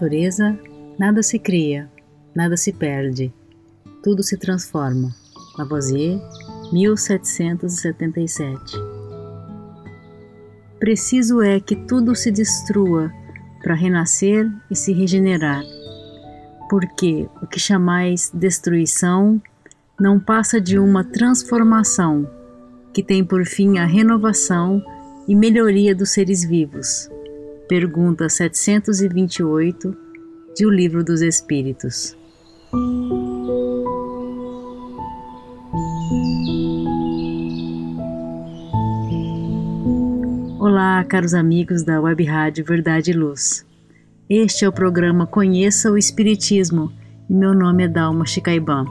Natureza, nada se cria, nada se perde, tudo se transforma. Lavoisier, 1777. Preciso é que tudo se destrua para renascer e se regenerar, porque o que chamais destruição não passa de uma transformação que tem por fim a renovação e melhoria dos seres vivos. Pergunta 728 de O Livro dos Espíritos. Olá, caros amigos da Web Rádio Verdade e Luz. Este é o programa Conheça o Espiritismo e meu nome é Dalma Chicaiban.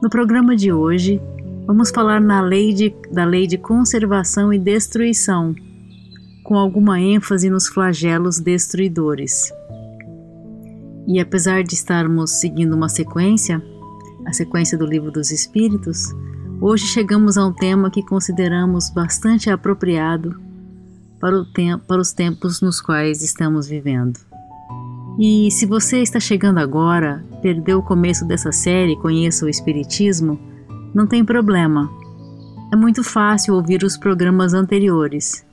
No programa de hoje, vamos falar na lei de, da lei de conservação e destruição com alguma ênfase nos flagelos destruidores. E apesar de estarmos seguindo uma sequência, a sequência do Livro dos Espíritos, hoje chegamos a um tema que consideramos bastante apropriado para, para os tempos nos quais estamos vivendo. E se você está chegando agora, perdeu o começo dessa série, conheça o Espiritismo, não tem problema. É muito fácil ouvir os programas anteriores.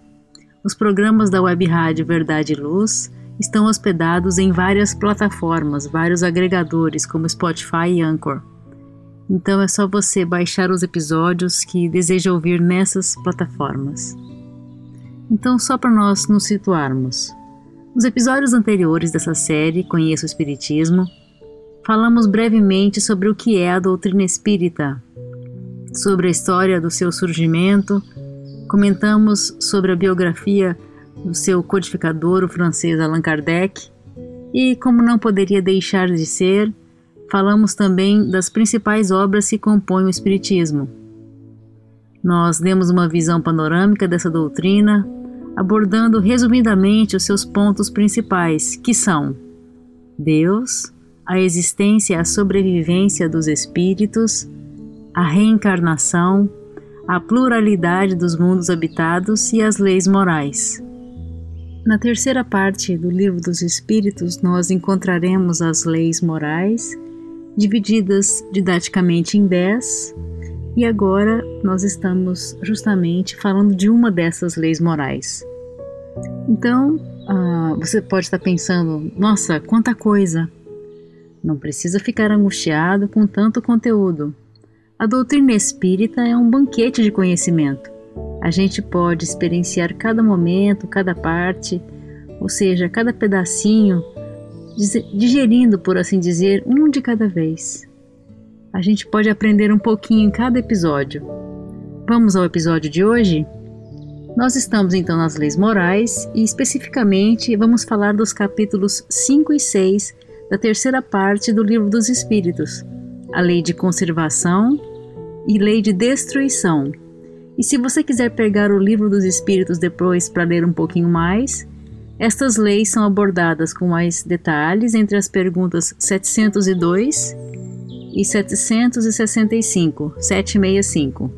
Os programas da Web Rádio Verdade e Luz estão hospedados em várias plataformas, vários agregadores como Spotify e Anchor. Então é só você baixar os episódios que deseja ouvir nessas plataformas. Então, só para nós nos situarmos. Nos episódios anteriores dessa série, Conheça o Espiritismo, falamos brevemente sobre o que é a doutrina espírita, sobre a história do seu surgimento, Comentamos sobre a biografia do seu codificador, o francês Allan Kardec, e, como não poderia deixar de ser, falamos também das principais obras que compõem o Espiritismo. Nós demos uma visão panorâmica dessa doutrina, abordando resumidamente os seus pontos principais, que são Deus, a existência e a sobrevivência dos espíritos, a reencarnação, a pluralidade dos mundos habitados e as leis morais. Na terceira parte do Livro dos Espíritos, nós encontraremos as leis morais, divididas didaticamente em dez, e agora nós estamos justamente falando de uma dessas leis morais. Então, uh, você pode estar pensando: nossa, quanta coisa! Não precisa ficar angustiado com tanto conteúdo. A doutrina espírita é um banquete de conhecimento. A gente pode experienciar cada momento, cada parte, ou seja, cada pedacinho, digerindo, por assim dizer, um de cada vez. A gente pode aprender um pouquinho em cada episódio. Vamos ao episódio de hoje? Nós estamos então nas leis morais e, especificamente, vamos falar dos capítulos 5 e 6 da terceira parte do Livro dos Espíritos, a lei de conservação e lei de destruição. E se você quiser pegar o livro dos Espíritos depois para ler um pouquinho mais, estas leis são abordadas com mais detalhes entre as perguntas 702 e 765, 765.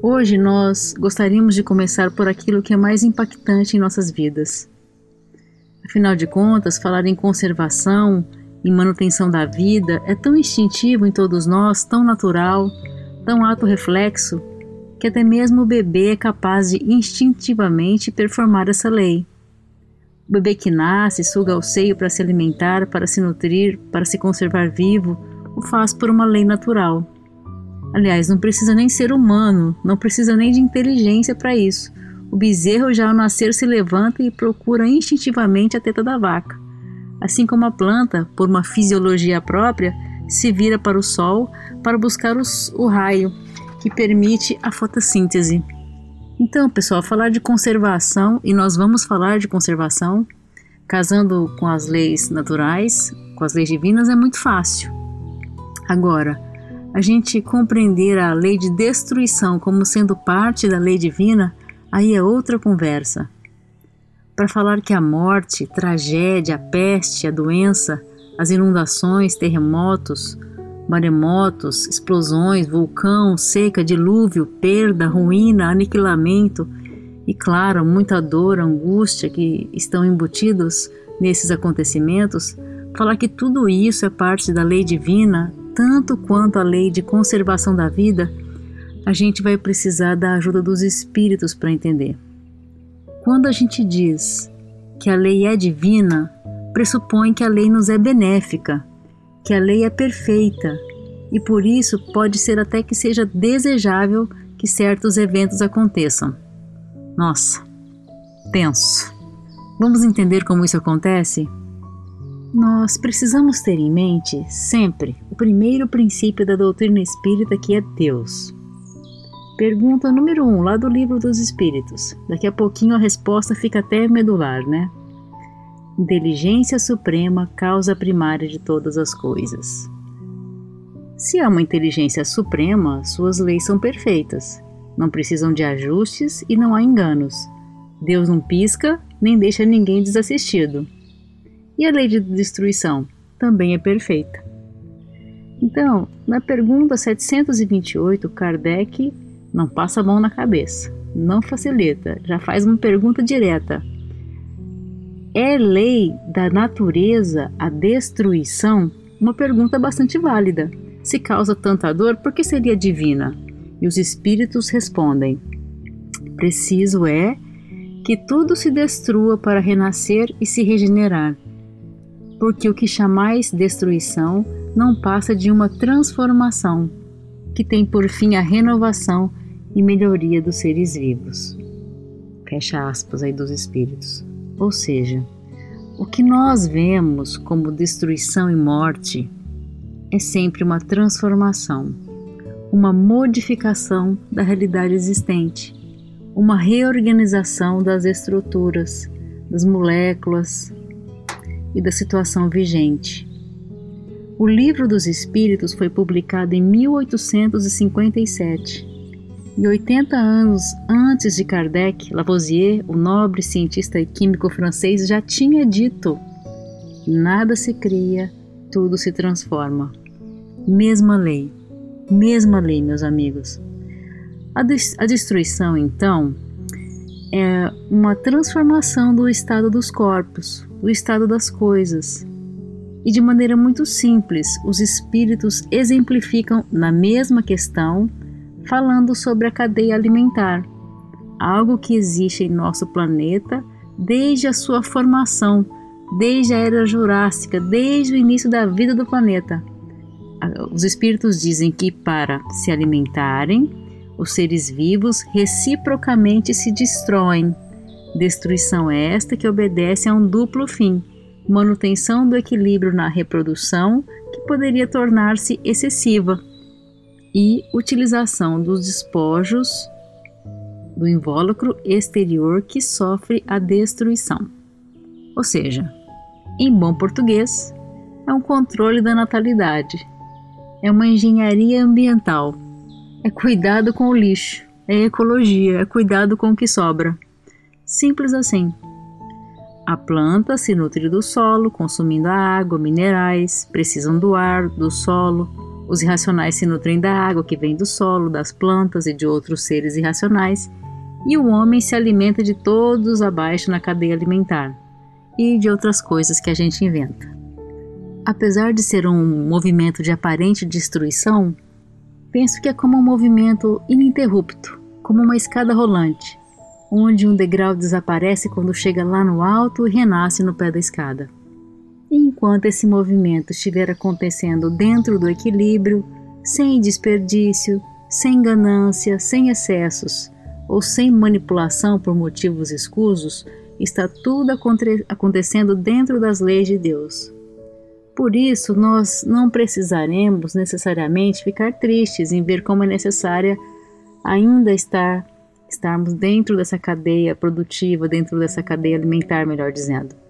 Hoje nós gostaríamos de começar por aquilo que é mais impactante em nossas vidas. Afinal de contas, falar em conservação e manutenção da vida é tão instintivo em todos nós, tão natural, tão ato reflexo, que até mesmo o bebê é capaz de instintivamente performar essa lei. O bebê que nasce, suga o seio para se alimentar, para se nutrir, para se conservar vivo, o faz por uma lei natural. Aliás, não precisa nem ser humano, não precisa nem de inteligência para isso. O bezerro já ao nascer se levanta e procura instintivamente a teta da vaca. Assim como a planta, por uma fisiologia própria, se vira para o sol para buscar os, o raio que permite a fotossíntese. Então, pessoal, falar de conservação, e nós vamos falar de conservação, Casando com as leis naturais, com as leis divinas, é muito fácil. Agora, a gente compreender a lei de destruição como sendo parte da lei divina, aí é outra conversa. Para falar que a morte, tragédia, a peste, a doença, as inundações, terremotos, maremotos, explosões, vulcão, seca, dilúvio, perda, ruína, aniquilamento e, claro, muita dor, angústia que estão embutidos nesses acontecimentos, falar que tudo isso é parte da lei divina, tanto quanto a lei de conservação da vida, a gente vai precisar da ajuda dos espíritos para entender. Quando a gente diz que a lei é divina, pressupõe que a lei nos é benéfica, que a lei é perfeita e por isso pode ser até que seja desejável que certos eventos aconteçam. Nossa, tenso. Vamos entender como isso acontece? Nós precisamos ter em mente sempre o primeiro princípio da doutrina espírita que é Deus. Pergunta número 1, um, lá do livro dos Espíritos. Daqui a pouquinho a resposta fica até medular, né? Inteligência suprema, causa primária de todas as coisas. Se há uma inteligência suprema, suas leis são perfeitas, não precisam de ajustes e não há enganos. Deus não pisca nem deixa ninguém desassistido. E a lei de destruição também é perfeita. Então, na pergunta 728, Kardec não passa a mão na cabeça, não facilita, já faz uma pergunta direta. É lei da natureza a destruição? Uma pergunta bastante válida. Se causa tanta dor, por que seria divina? E os espíritos respondem: Preciso é que tudo se destrua para renascer e se regenerar. Porque o que chamais destruição não passa de uma transformação, que tem por fim a renovação e melhoria dos seres vivos. Fecha aspas aí dos espíritos. Ou seja, o que nós vemos como destruição e morte é sempre uma transformação, uma modificação da realidade existente, uma reorganização das estruturas, das moléculas e da situação vigente. O Livro dos Espíritos foi publicado em 1857 e 80 anos antes de Kardec, Lavoisier, o nobre cientista e químico francês, já tinha dito: nada se cria, tudo se transforma. Mesma lei, mesma lei, meus amigos. A, a destruição, então, é uma transformação do estado dos corpos, do estado das coisas. E de maneira muito simples, os espíritos exemplificam na mesma questão falando sobre a cadeia alimentar, algo que existe em nosso planeta desde a sua formação, desde a era jurássica, desde o início da vida do planeta. Os espíritos dizem que para se alimentarem, os seres vivos reciprocamente se destroem. Destruição esta que obedece a um duplo fim: manutenção do equilíbrio na reprodução, que poderia tornar-se excessiva e utilização dos despojos do invólucro exterior que sofre a destruição. Ou seja, em bom português, é um controle da natalidade, é uma engenharia ambiental, é cuidado com o lixo, é ecologia, é cuidado com o que sobra. Simples assim. A planta se nutre do solo, consumindo a água, minerais, precisam do ar, do solo, os irracionais se nutrem da água que vem do solo, das plantas e de outros seres irracionais, e o homem se alimenta de todos abaixo na cadeia alimentar e de outras coisas que a gente inventa. Apesar de ser um movimento de aparente destruição, penso que é como um movimento ininterrupto, como uma escada rolante, onde um degrau desaparece quando chega lá no alto e renasce no pé da escada. Enquanto esse movimento estiver acontecendo dentro do equilíbrio, sem desperdício, sem ganância, sem excessos ou sem manipulação por motivos escusos, está tudo acontecendo dentro das leis de Deus. Por isso, nós não precisaremos necessariamente ficar tristes em ver como é necessária ainda estar estarmos dentro dessa cadeia produtiva, dentro dessa cadeia alimentar, melhor dizendo.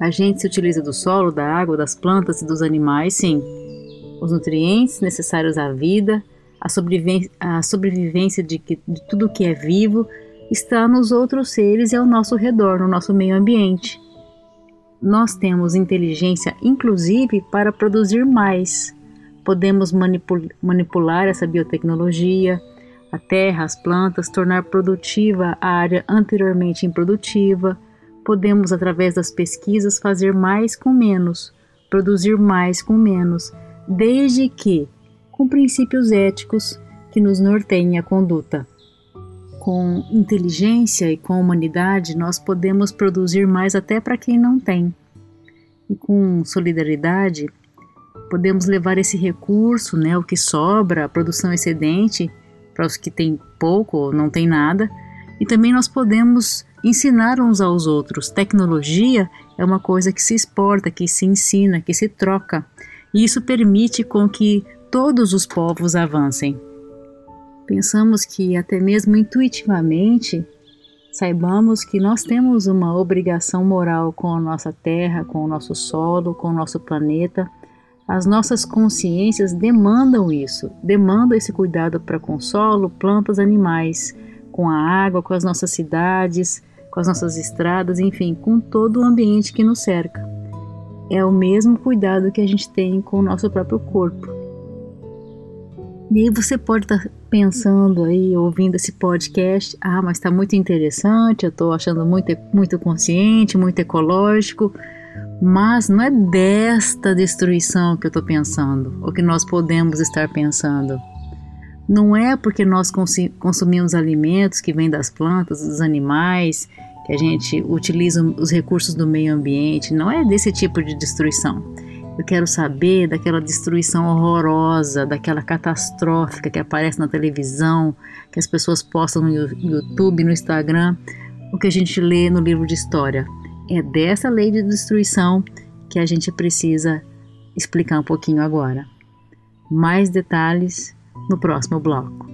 A gente se utiliza do solo, da água, das plantas e dos animais, sim. Os nutrientes necessários à vida, a sobrevivência, a sobrevivência de, que, de tudo que é vivo está nos outros seres e ao nosso redor, no nosso meio ambiente. Nós temos inteligência, inclusive, para produzir mais. Podemos manipul manipular essa biotecnologia, a terra, as plantas, tornar produtiva a área anteriormente improdutiva. Podemos, através das pesquisas, fazer mais com menos, produzir mais com menos, desde que com princípios éticos que nos norteiem a conduta com inteligência e com humanidade, nós podemos produzir mais até para quem não tem. E com solidariedade, podemos levar esse recurso, né, o que sobra, a produção excedente, para os que têm pouco ou não têm nada. E também nós podemos ensinar uns aos outros. Tecnologia é uma coisa que se exporta, que se ensina, que se troca. E isso permite com que todos os povos avancem. Pensamos que até mesmo intuitivamente saibamos que nós temos uma obrigação moral com a nossa terra, com o nosso solo, com o nosso planeta. As nossas consciências demandam isso, demandam esse cuidado para com solo, plantas, animais, com a água, com as nossas cidades, com as nossas estradas, enfim, com todo o ambiente que nos cerca. É o mesmo cuidado que a gente tem com o nosso próprio corpo. E aí você pode estar tá pensando aí, ouvindo esse podcast, ah, mas está muito interessante, eu estou achando muito, muito consciente, muito ecológico, mas não é desta destruição que eu estou pensando, ou que nós podemos estar pensando. Não é porque nós consumimos alimentos que vêm das plantas, dos animais, que a gente utiliza os recursos do meio ambiente, não é desse tipo de destruição. Eu quero saber daquela destruição horrorosa, daquela catastrófica que aparece na televisão, que as pessoas postam no YouTube, no Instagram, o que a gente lê no livro de história. É dessa lei de destruição que a gente precisa explicar um pouquinho agora. Mais detalhes no próximo bloco.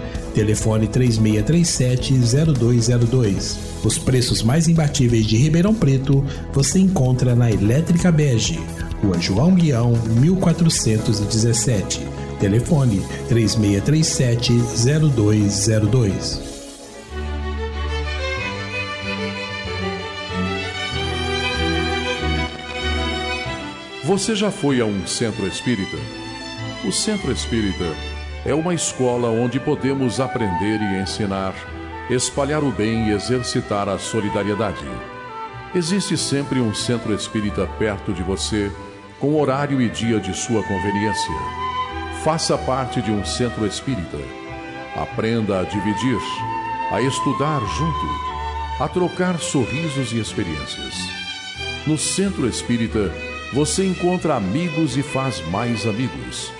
Telefone 3637-0202. Os preços mais imbatíveis de Ribeirão Preto você encontra na Elétrica Bege, Rua João Guião, 1417. Telefone 3637-0202. Você já foi a um centro espírita? O centro espírita é uma escola onde podemos aprender e ensinar, espalhar o bem e exercitar a solidariedade. Existe sempre um centro espírita perto de você, com horário e dia de sua conveniência. Faça parte de um centro espírita. Aprenda a dividir, a estudar junto, a trocar sorrisos e experiências. No centro espírita, você encontra amigos e faz mais amigos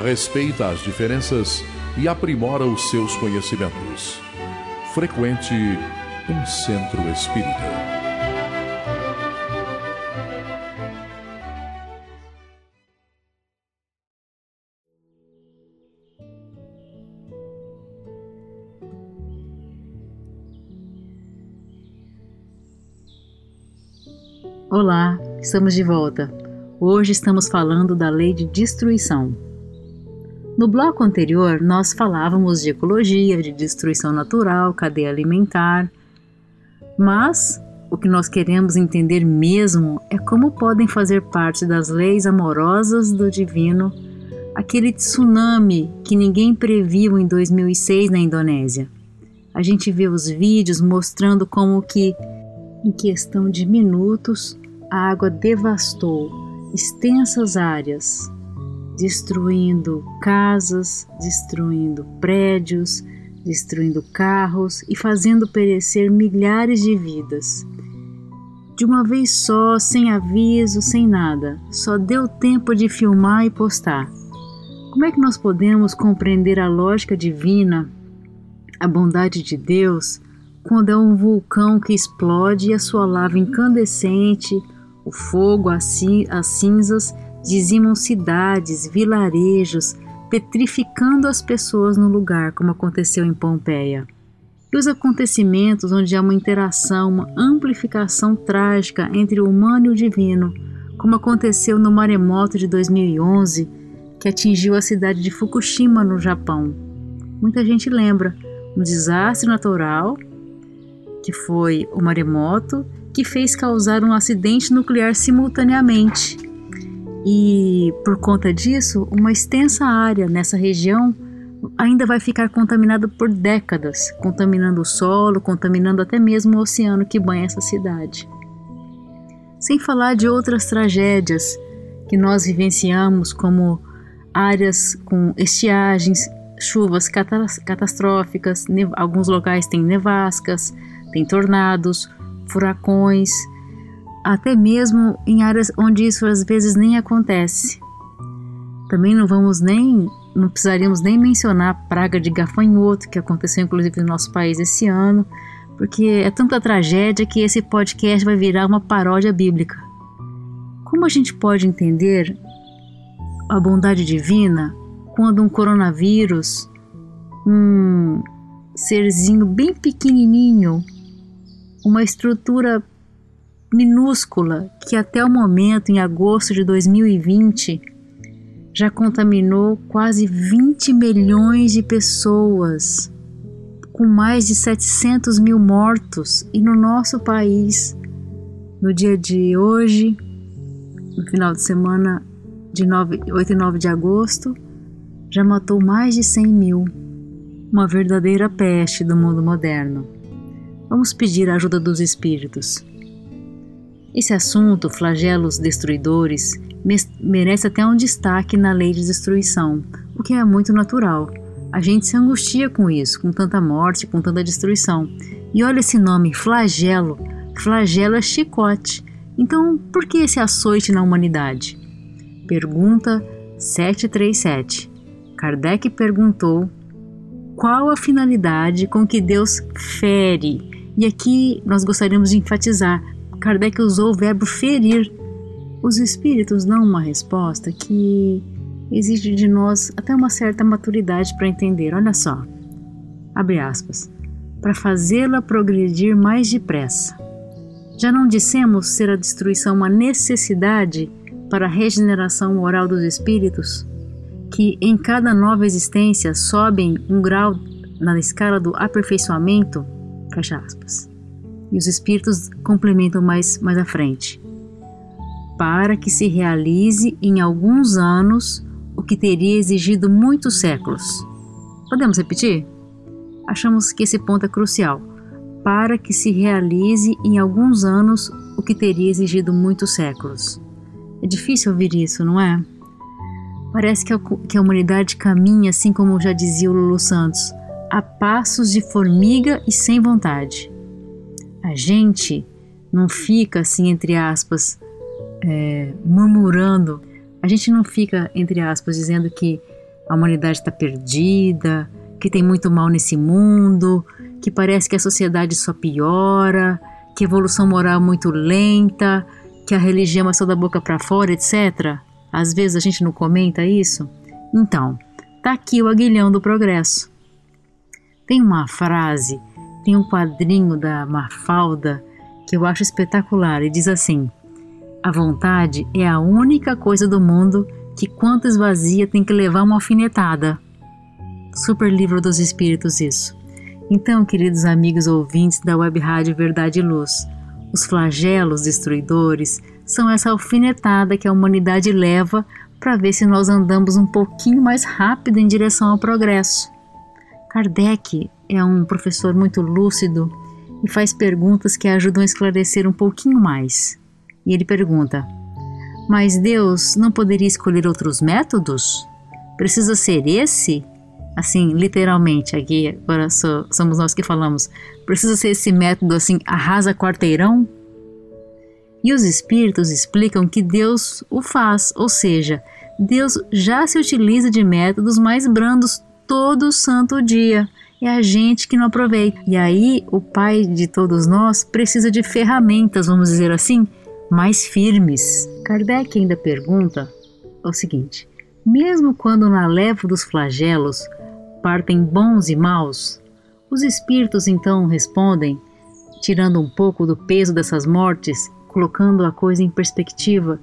respeita as diferenças e aprimora os seus conhecimentos. Frequente um centro espírita. Olá, estamos de volta. Hoje estamos falando da lei de destruição. No bloco anterior, nós falávamos de ecologia, de destruição natural, cadeia alimentar. Mas o que nós queremos entender mesmo é como podem fazer parte das leis amorosas do divino aquele tsunami que ninguém previu em 2006 na Indonésia. A gente vê os vídeos mostrando como que em questão de minutos a água devastou extensas áreas destruindo casas, destruindo prédios, destruindo carros e fazendo perecer milhares de vidas. de uma vez só, sem aviso, sem nada. Só deu tempo de filmar e postar. Como é que nós podemos compreender a lógica divina, a bondade de Deus, quando é um vulcão que explode e a sua lava incandescente, o fogo, as cinzas dizimam cidades, vilarejos, petrificando as pessoas no lugar, como aconteceu em Pompeia. E os acontecimentos onde há uma interação, uma amplificação trágica entre o humano e o divino, como aconteceu no maremoto de 2011, que atingiu a cidade de Fukushima, no Japão. Muita gente lembra um desastre natural, que foi o maremoto, que fez causar um acidente nuclear simultaneamente e por conta disso, uma extensa área nessa região ainda vai ficar contaminada por décadas, contaminando o solo, contaminando até mesmo o oceano que banha essa cidade. Sem falar de outras tragédias que nós vivenciamos, como áreas com estiagens, chuvas catastróficas, alguns locais têm nevascas, tem tornados, furacões até mesmo em áreas onde isso às vezes nem acontece. Também não vamos nem, não precisaríamos nem mencionar a praga de gafanhoto que aconteceu inclusive no nosso país esse ano, porque é tanta tragédia que esse podcast vai virar uma paródia bíblica. Como a gente pode entender a bondade divina quando um coronavírus, um serzinho bem pequenininho, uma estrutura minúscula que até o momento, em agosto de 2020, já contaminou quase 20 milhões de pessoas, com mais de 700 mil mortos, e no nosso país, no dia de hoje, no final de semana de 9, 8 e 9 de agosto, já matou mais de 100 mil, uma verdadeira peste do mundo moderno. Vamos pedir a ajuda dos espíritos. Esse assunto, flagelos destruidores, merece até um destaque na lei de destruição, o que é muito natural. A gente se angustia com isso, com tanta morte, com tanta destruição. E olha esse nome, flagelo. Flagelo é chicote. Então, por que esse açoite na humanidade? Pergunta 737. Kardec perguntou qual a finalidade com que Deus fere. E aqui nós gostaríamos de enfatizar Kardec usou o verbo ferir. Os espíritos dão uma resposta que exige de nós até uma certa maturidade para entender. Olha só. Abre aspas. Para fazê-la progredir mais depressa. Já não dissemos ser a destruição uma necessidade para a regeneração moral dos espíritos? Que em cada nova existência sobem um grau na escala do aperfeiçoamento? Fecha aspas. E os espíritos complementam mais, mais à frente. Para que se realize em alguns anos o que teria exigido muitos séculos. Podemos repetir? Achamos que esse ponto é crucial. Para que se realize em alguns anos o que teria exigido muitos séculos. É difícil ouvir isso, não é? Parece que a, que a humanidade caminha, assim como já dizia o Lulu Santos, a passos de formiga e sem vontade. A gente não fica assim, entre aspas, é, murmurando, a gente não fica, entre aspas, dizendo que a humanidade está perdida, que tem muito mal nesse mundo, que parece que a sociedade só piora, que a evolução moral é muito lenta, que a religião é só da boca para fora, etc. Às vezes a gente não comenta isso. Então, tá aqui o aguilhão do progresso. Tem uma frase tem um quadrinho da Mafalda que eu acho espetacular e diz assim: A vontade é a única coisa do mundo que, quanto esvazia, tem que levar uma alfinetada. Super livro dos espíritos, isso. Então, queridos amigos ouvintes da Web Rádio Verdade e Luz, os flagelos destruidores são essa alfinetada que a humanidade leva para ver se nós andamos um pouquinho mais rápido em direção ao progresso. Kardec é um professor muito lúcido e faz perguntas que ajudam a esclarecer um pouquinho mais. E ele pergunta: Mas Deus não poderia escolher outros métodos? Precisa ser esse? Assim, literalmente, aqui agora somos nós que falamos. Precisa ser esse método assim, arrasa quarteirão? E os espíritos explicam que Deus o faz, ou seja, Deus já se utiliza de métodos mais brandos todo santo dia. É a gente que não aproveita. E aí, o Pai de todos nós precisa de ferramentas, vamos dizer assim, mais firmes. Kardec ainda pergunta o seguinte: mesmo quando na leva dos flagelos partem bons e maus, os espíritos então respondem, tirando um pouco do peso dessas mortes, colocando a coisa em perspectiva,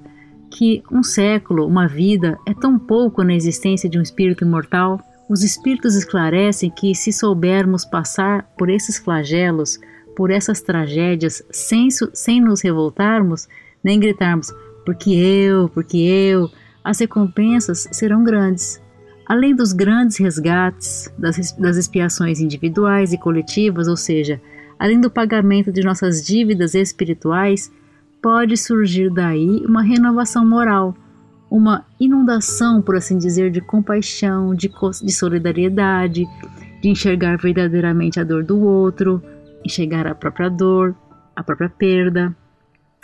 que um século, uma vida, é tão pouco na existência de um espírito imortal. Os espíritos esclarecem que, se soubermos passar por esses flagelos, por essas tragédias, sem, sem nos revoltarmos, nem gritarmos, porque eu, porque eu, as recompensas serão grandes. Além dos grandes resgates, das, das expiações individuais e coletivas, ou seja, além do pagamento de nossas dívidas espirituais, pode surgir daí uma renovação moral, uma inundação, por assim dizer, de compaixão, de, de solidariedade, de enxergar verdadeiramente a dor do outro, enxergar a própria dor, a própria perda,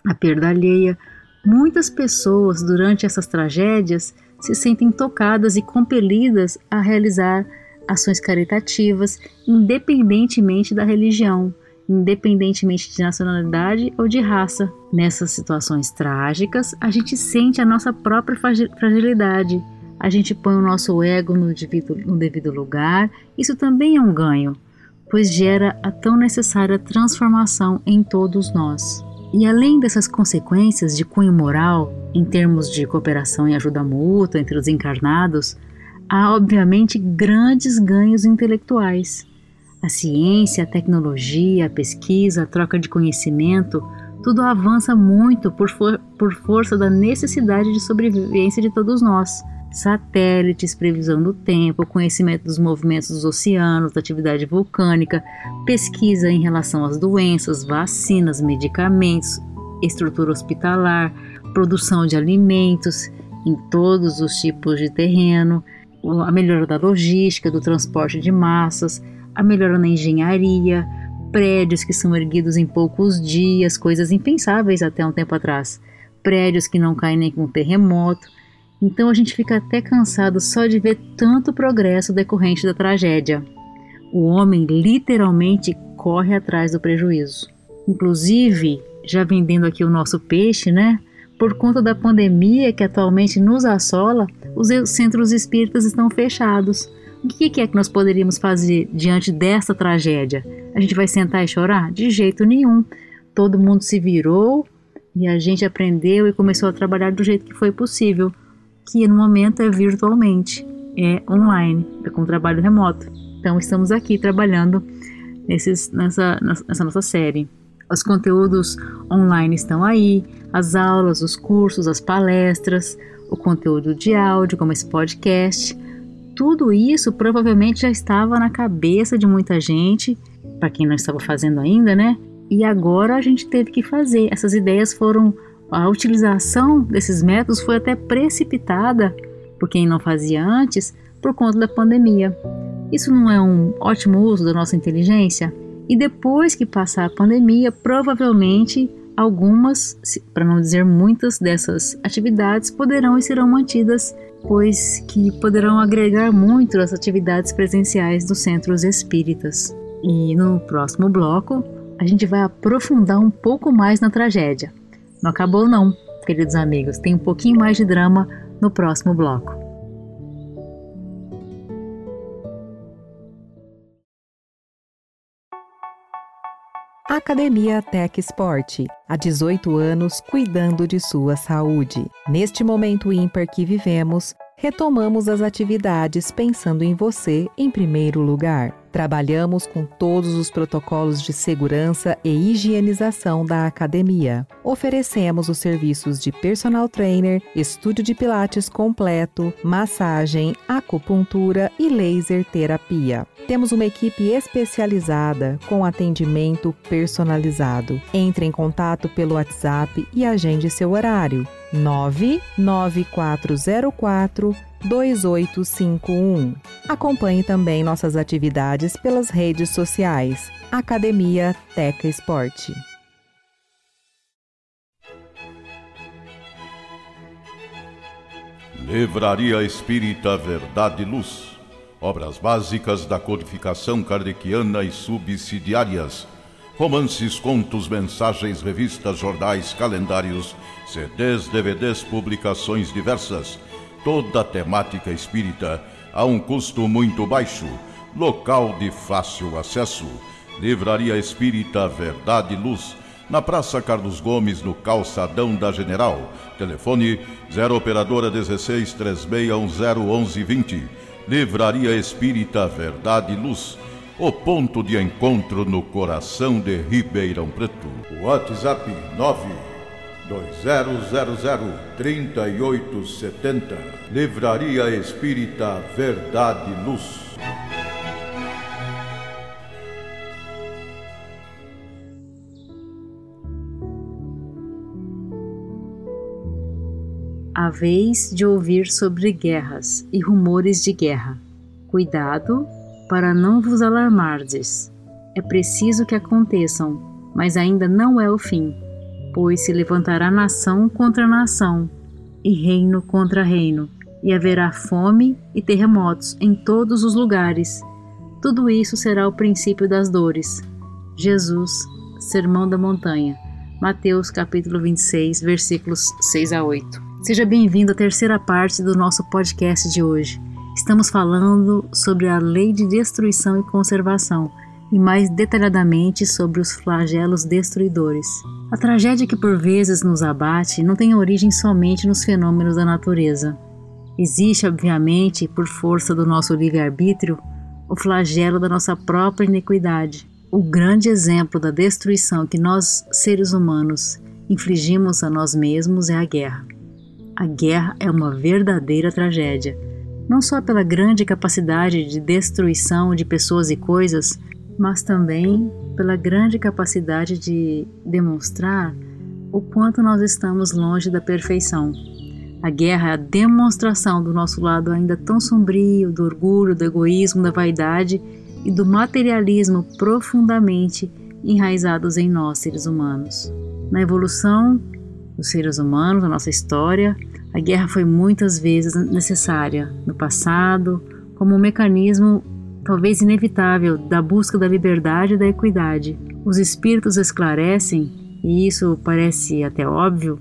a perda alheia, Muitas pessoas, durante essas tragédias, se sentem tocadas e compelidas a realizar ações caritativas, independentemente da religião, independentemente de nacionalidade ou de raça. Nessas situações trágicas, a gente sente a nossa própria fragilidade, a gente põe o nosso ego no devido, no devido lugar. Isso também é um ganho, pois gera a tão necessária transformação em todos nós. E além dessas consequências de cunho moral, em termos de cooperação e ajuda mútua entre os encarnados, há obviamente grandes ganhos intelectuais. A ciência, a tecnologia, a pesquisa, a troca de conhecimento, tudo avança muito por, for por força da necessidade de sobrevivência de todos nós. Satélites, previsão do tempo, conhecimento dos movimentos dos oceanos, da atividade vulcânica, pesquisa em relação às doenças, vacinas, medicamentos, estrutura hospitalar, produção de alimentos em todos os tipos de terreno, a melhora da logística, do transporte de massas, a melhora na engenharia, prédios que são erguidos em poucos dias, coisas impensáveis até um tempo atrás, prédios que não caem nem com terremoto então a gente fica até cansado só de ver tanto progresso decorrente da tragédia. O homem literalmente corre atrás do prejuízo. Inclusive, já vendendo aqui o nosso peixe, né? Por conta da pandemia que atualmente nos assola, os centros espíritas estão fechados. O que é que nós poderíamos fazer diante dessa tragédia? A gente vai sentar e chorar? De jeito nenhum. Todo mundo se virou e a gente aprendeu e começou a trabalhar do jeito que foi possível que no momento é virtualmente, é online, é com trabalho remoto. Então estamos aqui trabalhando nesses, nessa, nessa nossa série. Os conteúdos online estão aí, as aulas, os cursos, as palestras, o conteúdo de áudio, como esse podcast. Tudo isso provavelmente já estava na cabeça de muita gente, para quem não estava fazendo ainda, né? E agora a gente teve que fazer. Essas ideias foram a utilização desses métodos foi até precipitada por quem não fazia antes por conta da pandemia. Isso não é um ótimo uso da nossa inteligência? E depois que passar a pandemia, provavelmente algumas, para não dizer muitas dessas atividades poderão e serão mantidas, pois que poderão agregar muito às atividades presenciais dos centros espíritas. E no próximo bloco, a gente vai aprofundar um pouco mais na tragédia. Não acabou não, queridos amigos. Tem um pouquinho mais de drama no próximo bloco. Academia Tech Sport. Há 18 anos cuidando de sua saúde. Neste momento ímpar que vivemos, retomamos as atividades pensando em você em primeiro lugar. Trabalhamos com todos os protocolos de segurança e higienização da academia. Oferecemos os serviços de personal trainer, estúdio de pilates completo, massagem, acupuntura e laser terapia. Temos uma equipe especializada com atendimento personalizado. Entre em contato pelo WhatsApp e agende seu horário. 99404 2851. Acompanhe também nossas atividades pelas redes sociais. Academia Teca Esporte. Livraria Espírita Verdade e Luz. Obras básicas da codificação kardeciana e subsidiárias. Romances, contos, mensagens, revistas, jornais, calendários, CDs, DVDs, publicações diversas Toda a temática espírita a um custo muito baixo. Local de fácil acesso. Livraria Espírita Verdade e Luz na Praça Carlos Gomes, no Calçadão da General. Telefone 0 Operadora 16 3610 Livraria Espírita Verdade e Luz. O ponto de encontro no coração de Ribeirão Preto. WhatsApp 9 2000 3870. Livraria Espírita Verdade Luz. a vez de ouvir sobre guerras e rumores de guerra. Cuidado para não vos alarmardes. É preciso que aconteçam, mas ainda não é o fim, pois se levantará nação contra nação, e reino contra reino, e haverá fome e terremotos em todos os lugares. Tudo isso será o princípio das dores. Jesus, Sermão da Montanha, Mateus capítulo 26, versículos 6 a 8. Seja bem-vindo à terceira parte do nosso podcast de hoje. Estamos falando sobre a lei de destruição e conservação e mais detalhadamente sobre os flagelos destruidores. A tragédia que por vezes nos abate não tem origem somente nos fenômenos da natureza. Existe, obviamente, por força do nosso livre-arbítrio, o flagelo da nossa própria iniquidade. O grande exemplo da destruição que nós, seres humanos, infligimos a nós mesmos é a guerra. A guerra é uma verdadeira tragédia, não só pela grande capacidade de destruição de pessoas e coisas, mas também pela grande capacidade de demonstrar o quanto nós estamos longe da perfeição. A guerra é a demonstração do nosso lado ainda tão sombrio, do orgulho, do egoísmo, da vaidade e do materialismo profundamente enraizados em nós, seres humanos. Na evolução dos seres humanos, na nossa história, a guerra foi muitas vezes necessária no passado, como um mecanismo talvez inevitável da busca da liberdade e da equidade. Os espíritos esclarecem, e isso parece até óbvio,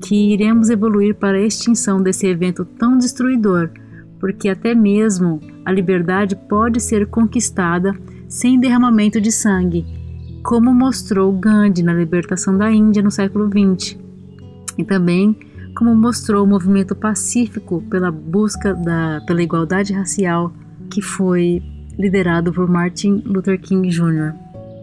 que iremos evoluir para a extinção desse evento tão destruidor, porque até mesmo a liberdade pode ser conquistada sem derramamento de sangue, como mostrou Gandhi na libertação da Índia no século XX e também como mostrou o movimento pacífico pela busca da, pela igualdade racial que foi liderado por Martin Luther King Jr.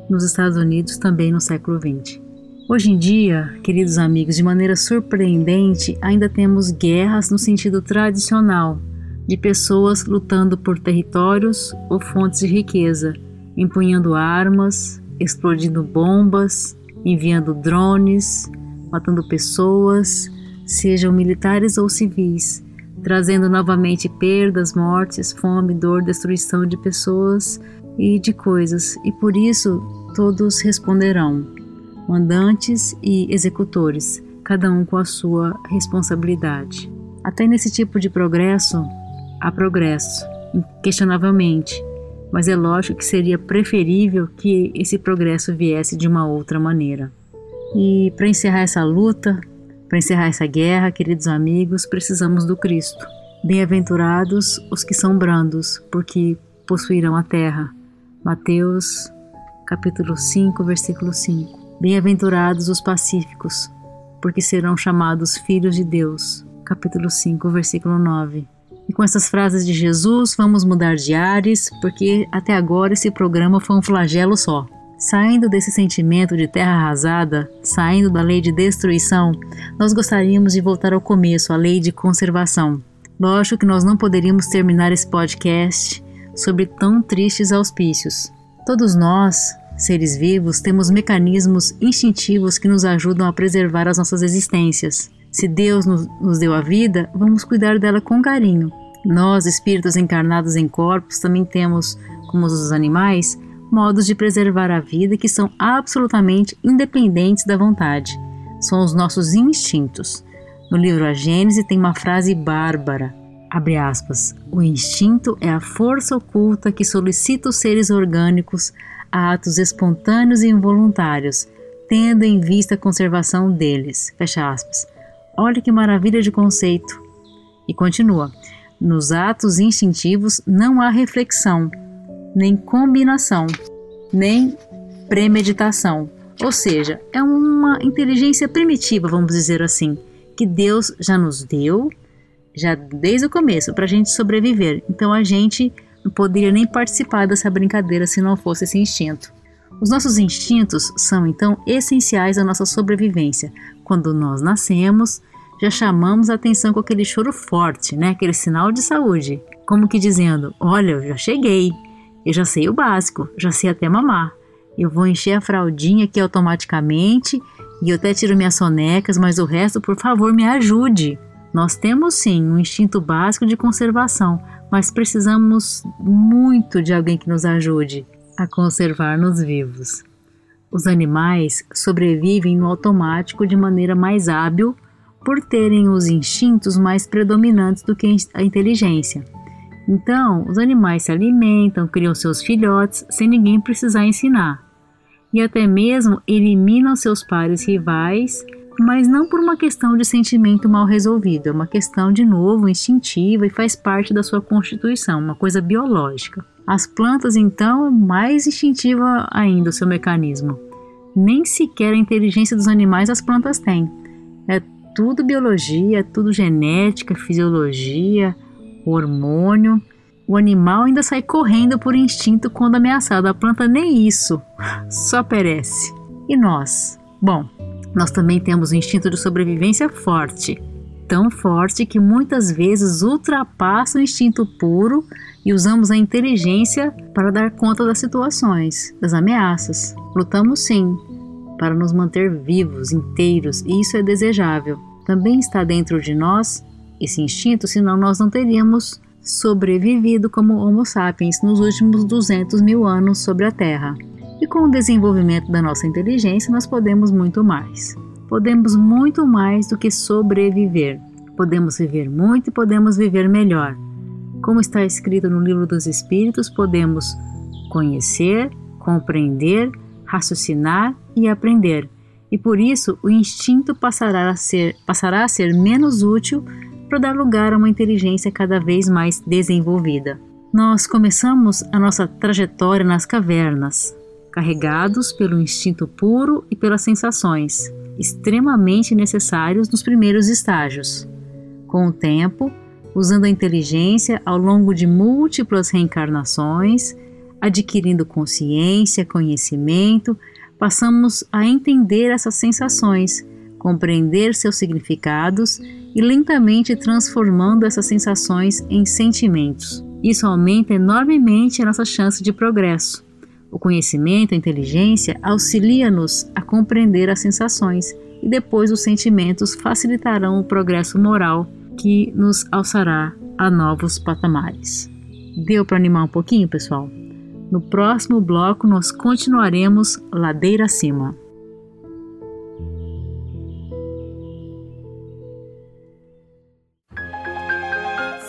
nos Estados Unidos também no século XX. Hoje em dia, queridos amigos, de maneira surpreendente, ainda temos guerras no sentido tradicional, de pessoas lutando por territórios ou fontes de riqueza, empunhando armas, explodindo bombas, enviando drones, matando pessoas, sejam militares ou civis, trazendo novamente perdas, mortes, fome, dor, destruição de pessoas e de coisas, e por isso todos responderão, mandantes e executores, cada um com a sua responsabilidade. Até nesse tipo de progresso, há progresso, inquestionavelmente, mas é lógico que seria preferível que esse progresso viesse de uma outra maneira. E para encerrar essa luta, para encerrar essa guerra, queridos amigos, precisamos do Cristo. Bem-aventurados os que são brandos, porque possuirão a terra. Mateus, capítulo 5, versículo 5. Bem-aventurados os pacíficos, porque serão chamados filhos de Deus. Capítulo 5, versículo 9. E com essas frases de Jesus, vamos mudar de ares, porque até agora esse programa foi um flagelo só. Saindo desse sentimento de terra arrasada, saindo da lei de destruição, nós gostaríamos de voltar ao começo, a lei de conservação. Lógico que nós não poderíamos terminar esse podcast sobre tão tristes auspícios. Todos nós, seres vivos, temos mecanismos instintivos que nos ajudam a preservar as nossas existências. Se Deus nos deu a vida, vamos cuidar dela com carinho. Nós, espíritos encarnados em corpos, também temos, como os animais, modos de preservar a vida que são absolutamente independentes da vontade. São os nossos instintos. No livro A Gênese tem uma frase bárbara, abre aspas, o instinto é a força oculta que solicita os seres orgânicos a atos espontâneos e involuntários, tendo em vista a conservação deles, fecha aspas. Olha que maravilha de conceito. E continua, nos atos instintivos não há reflexão, nem combinação, nem premeditação. Ou seja, é uma inteligência primitiva, vamos dizer assim, que Deus já nos deu, já desde o começo, para a gente sobreviver. Então a gente não poderia nem participar dessa brincadeira se não fosse esse instinto. Os nossos instintos são então essenciais à nossa sobrevivência. Quando nós nascemos, já chamamos a atenção com aquele choro forte, né? Aquele sinal de saúde, como que dizendo: "Olha, eu já cheguei. Eu já sei o básico, já sei até mamar. Eu vou encher a fraldinha aqui automaticamente e eu até tiro minhas sonecas, mas o resto, por favor, me ajude. Nós temos sim um instinto básico de conservação, mas precisamos muito de alguém que nos ajude a conservar-nos vivos. Os animais sobrevivem no automático de maneira mais hábil por terem os instintos mais predominantes do que a inteligência. Então, os animais se alimentam, criam seus filhotes sem ninguém precisar ensinar e até mesmo eliminam seus pares rivais, mas não por uma questão de sentimento mal resolvido, é uma questão de novo instintiva e faz parte da sua constituição, uma coisa biológica. As plantas, então, mais instintiva ainda o seu mecanismo. Nem sequer a inteligência dos animais as plantas têm. É tudo biologia, é tudo genética, fisiologia, hormônio. O animal ainda sai correndo por instinto quando ameaçado. A planta nem isso, só perece. E nós? Bom, nós também temos um instinto de sobrevivência forte, tão forte que muitas vezes ultrapassa o instinto puro e usamos a inteligência para dar conta das situações, das ameaças. Lutamos sim, para nos manter vivos, inteiros, e isso é desejável. Também está dentro de nós esse instinto, senão nós não teríamos sobrevivido como Homo sapiens nos últimos 200 mil anos sobre a Terra. E com o desenvolvimento da nossa inteligência, nós podemos muito mais. Podemos muito mais do que sobreviver. Podemos viver muito e podemos viver melhor. Como está escrito no Livro dos Espíritos, podemos conhecer, compreender, raciocinar e aprender. E por isso o instinto passará a ser, passará a ser menos útil para dar lugar a uma inteligência cada vez mais desenvolvida. Nós começamos a nossa trajetória nas cavernas, carregados pelo instinto puro e pelas sensações, extremamente necessários nos primeiros estágios. Com o tempo, usando a inteligência ao longo de múltiplas reencarnações, adquirindo consciência, conhecimento, passamos a entender essas sensações, compreender seus significados e lentamente transformando essas sensações em sentimentos. Isso aumenta enormemente a nossa chance de progresso. O conhecimento, a inteligência auxilia-nos a compreender as sensações e depois os sentimentos facilitarão o progresso moral que nos alçará a novos patamares. Deu para animar um pouquinho, pessoal? No próximo bloco nós continuaremos ladeira acima.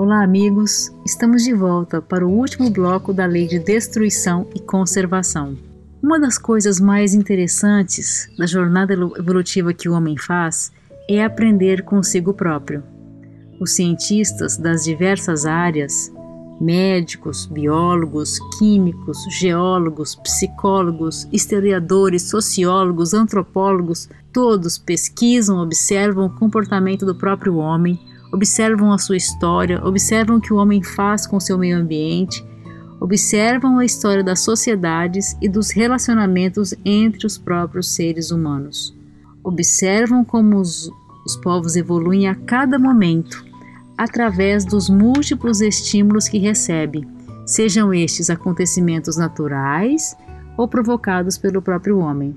Olá, amigos! Estamos de volta para o último bloco da Lei de Destruição e Conservação. Uma das coisas mais interessantes da jornada evolutiva que o homem faz é aprender consigo próprio. Os cientistas das diversas áreas, médicos, biólogos, químicos, geólogos, psicólogos, historiadores, sociólogos, antropólogos, todos pesquisam, observam o comportamento do próprio homem, observam a sua história, observam o que o homem faz com seu meio ambiente, observam a história das sociedades e dos relacionamentos entre os próprios seres humanos. Observam como os, os povos evoluem a cada momento, através dos múltiplos estímulos que recebem, sejam estes acontecimentos naturais ou provocados pelo próprio homem.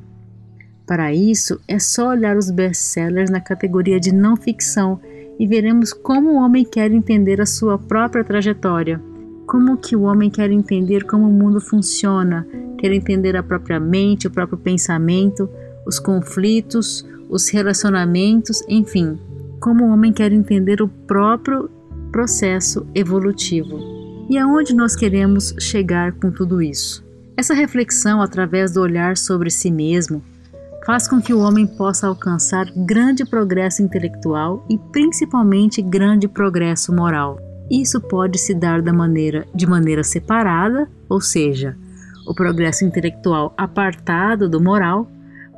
Para isso, é só olhar os best-sellers na categoria de não ficção e veremos como o homem quer entender a sua própria trajetória, como que o homem quer entender como o mundo funciona, quer entender a própria mente, o próprio pensamento, os conflitos, os relacionamentos, enfim, como o homem quer entender o próprio processo evolutivo. E aonde nós queremos chegar com tudo isso? Essa reflexão, através do olhar sobre si mesmo, faz com que o homem possa alcançar grande progresso intelectual e principalmente grande progresso moral. Isso pode se dar da maneira de maneira separada, ou seja, o progresso intelectual apartado do moral,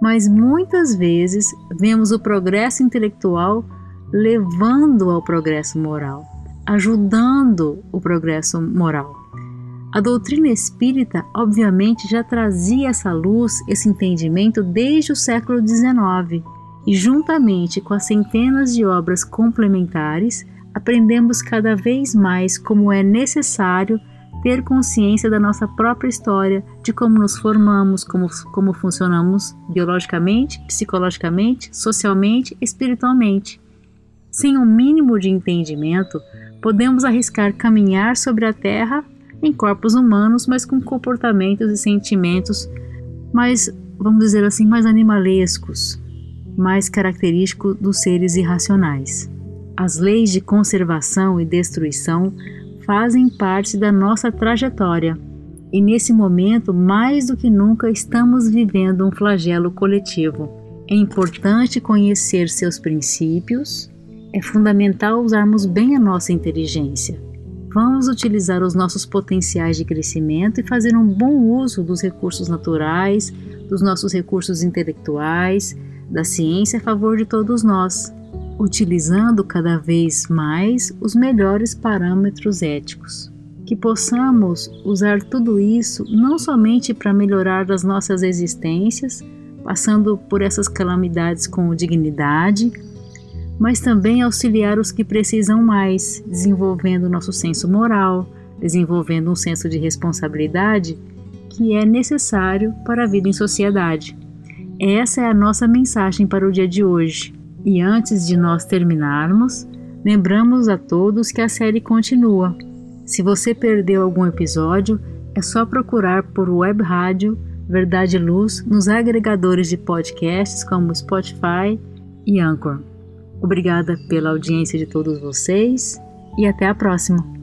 mas muitas vezes vemos o progresso intelectual levando ao progresso moral, ajudando o progresso moral. A doutrina espírita, obviamente, já trazia essa luz, esse entendimento desde o século XIX, e juntamente com as centenas de obras complementares, aprendemos cada vez mais como é necessário ter consciência da nossa própria história, de como nos formamos, como, como funcionamos biologicamente, psicologicamente, socialmente, espiritualmente. Sem um mínimo de entendimento, podemos arriscar caminhar sobre a Terra em corpos humanos, mas com comportamentos e sentimentos mais, vamos dizer assim, mais animalescos, mais característicos dos seres irracionais. As leis de conservação e destruição fazem parte da nossa trajetória e nesse momento, mais do que nunca, estamos vivendo um flagelo coletivo. É importante conhecer seus princípios, é fundamental usarmos bem a nossa inteligência Vamos utilizar os nossos potenciais de crescimento e fazer um bom uso dos recursos naturais, dos nossos recursos intelectuais, da ciência a favor de todos nós, utilizando cada vez mais os melhores parâmetros éticos. Que possamos usar tudo isso não somente para melhorar as nossas existências, passando por essas calamidades com dignidade, mas também auxiliar os que precisam mais, desenvolvendo nosso senso moral, desenvolvendo um senso de responsabilidade que é necessário para a vida em sociedade. Essa é a nossa mensagem para o dia de hoje. E antes de nós terminarmos, lembramos a todos que a série continua. Se você perdeu algum episódio, é só procurar por Web Rádio Verdade Luz nos agregadores de podcasts como Spotify e Anchor. Obrigada pela audiência de todos vocês e até a próxima.